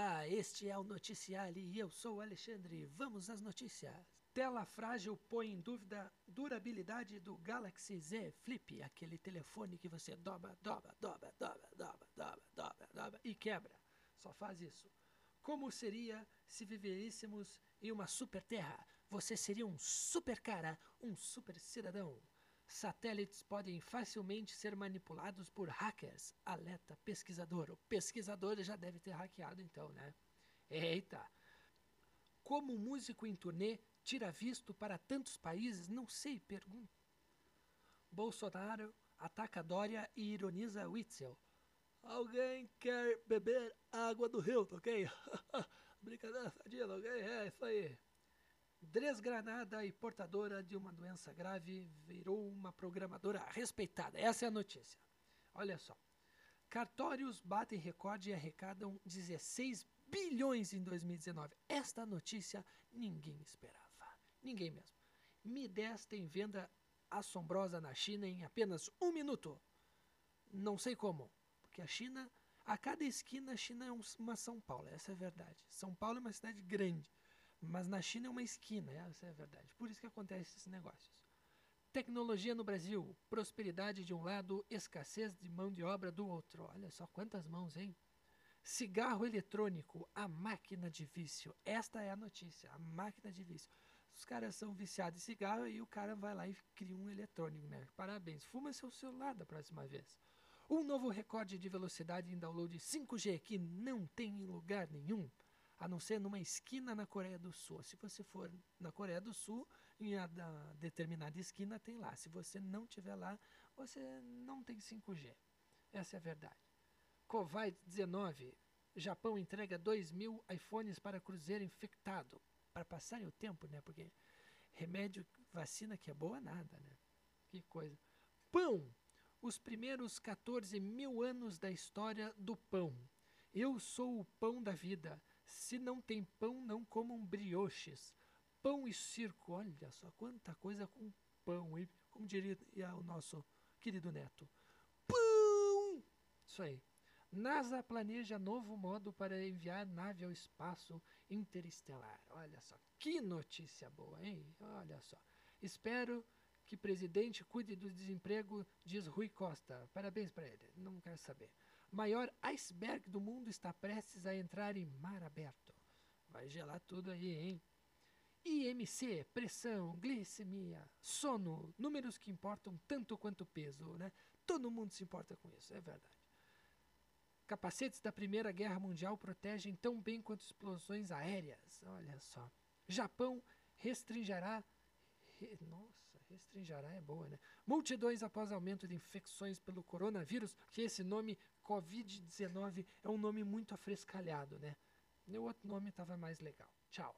Olá, este é o Noticiário e eu sou o Alexandre. Vamos às notícias. Tela frágil põe em dúvida durabilidade do Galaxy Z Flip, aquele telefone que você dobra, dobra, dobra, dobra, dobra, dobra, dobra, dobra e quebra. Só faz isso. Como seria se vivêssemos em uma super terra? Você seria um super cara, um super cidadão. Satélites podem facilmente ser manipulados por hackers, alerta pesquisador. O pesquisador já deve ter hackeado então, né? Eita! Como músico em turnê tira visto para tantos países? Não sei, pergunta. Bolsonaro ataca Dória e ironiza Witzel. Alguém quer beber água do rio, ok? Brincadeira, fadila, ok? É isso aí. Desgranada e portadora de uma doença grave virou uma programadora respeitada. Essa é a notícia. Olha só. Cartórios batem recorde e arrecadam 16 bilhões em 2019. Esta notícia ninguém esperava. Ninguém mesmo. Mi 10 tem venda assombrosa na China em apenas um minuto. Não sei como, porque a China, a cada esquina, a China é uma São Paulo, essa é a verdade. São Paulo é uma cidade grande. Mas na China é uma esquina, essa é a verdade. Por isso que acontecem esses negócios. Tecnologia no Brasil, prosperidade de um lado, escassez de mão de obra do outro. Olha só quantas mãos, hein? Cigarro eletrônico, a máquina de vício. Esta é a notícia, a máquina de vício. Os caras são viciados em cigarro e o cara vai lá e cria um eletrônico, né? Parabéns. Fuma seu celular da próxima vez. Um novo recorde de velocidade em download 5G que não tem em lugar nenhum a não ser numa esquina na Coreia do Sul. Se você for na Coreia do Sul, em a determinada esquina tem lá. Se você não tiver lá, você não tem 5G. Essa é a verdade. Covid-19. Japão entrega 2 mil iPhones para cruzeiro infectado. Para passarem o tempo, né? Porque remédio, vacina que é boa, nada, né? Que coisa. Pão. Os primeiros 14 mil anos da história do pão. Eu sou o pão da vida. Se não tem pão, não comam brioches. Pão e circo, olha só quanta coisa com pão, e como diria o nosso querido neto. Pão! Isso aí. NASA planeja novo modo para enviar nave ao espaço interestelar. Olha só, que notícia boa, hein? Olha só. Espero que presidente cuide do desemprego, diz Rui Costa. Parabéns para ele. Não quero saber. Maior iceberg do mundo está prestes a entrar em mar aberto. Vai gelar tudo aí, hein? IMC, pressão, glicemia, sono, números que importam tanto quanto peso, né? Todo mundo se importa com isso, é verdade. Capacetes da Primeira Guerra Mundial protegem tão bem quanto explosões aéreas. Olha só. Japão restringirá nossa, restringirá é boa, né? Multidões após aumento de infecções pelo coronavírus, que esse nome Covid-19 é um nome muito afrescalhado, né? O outro nome estava mais legal. Tchau.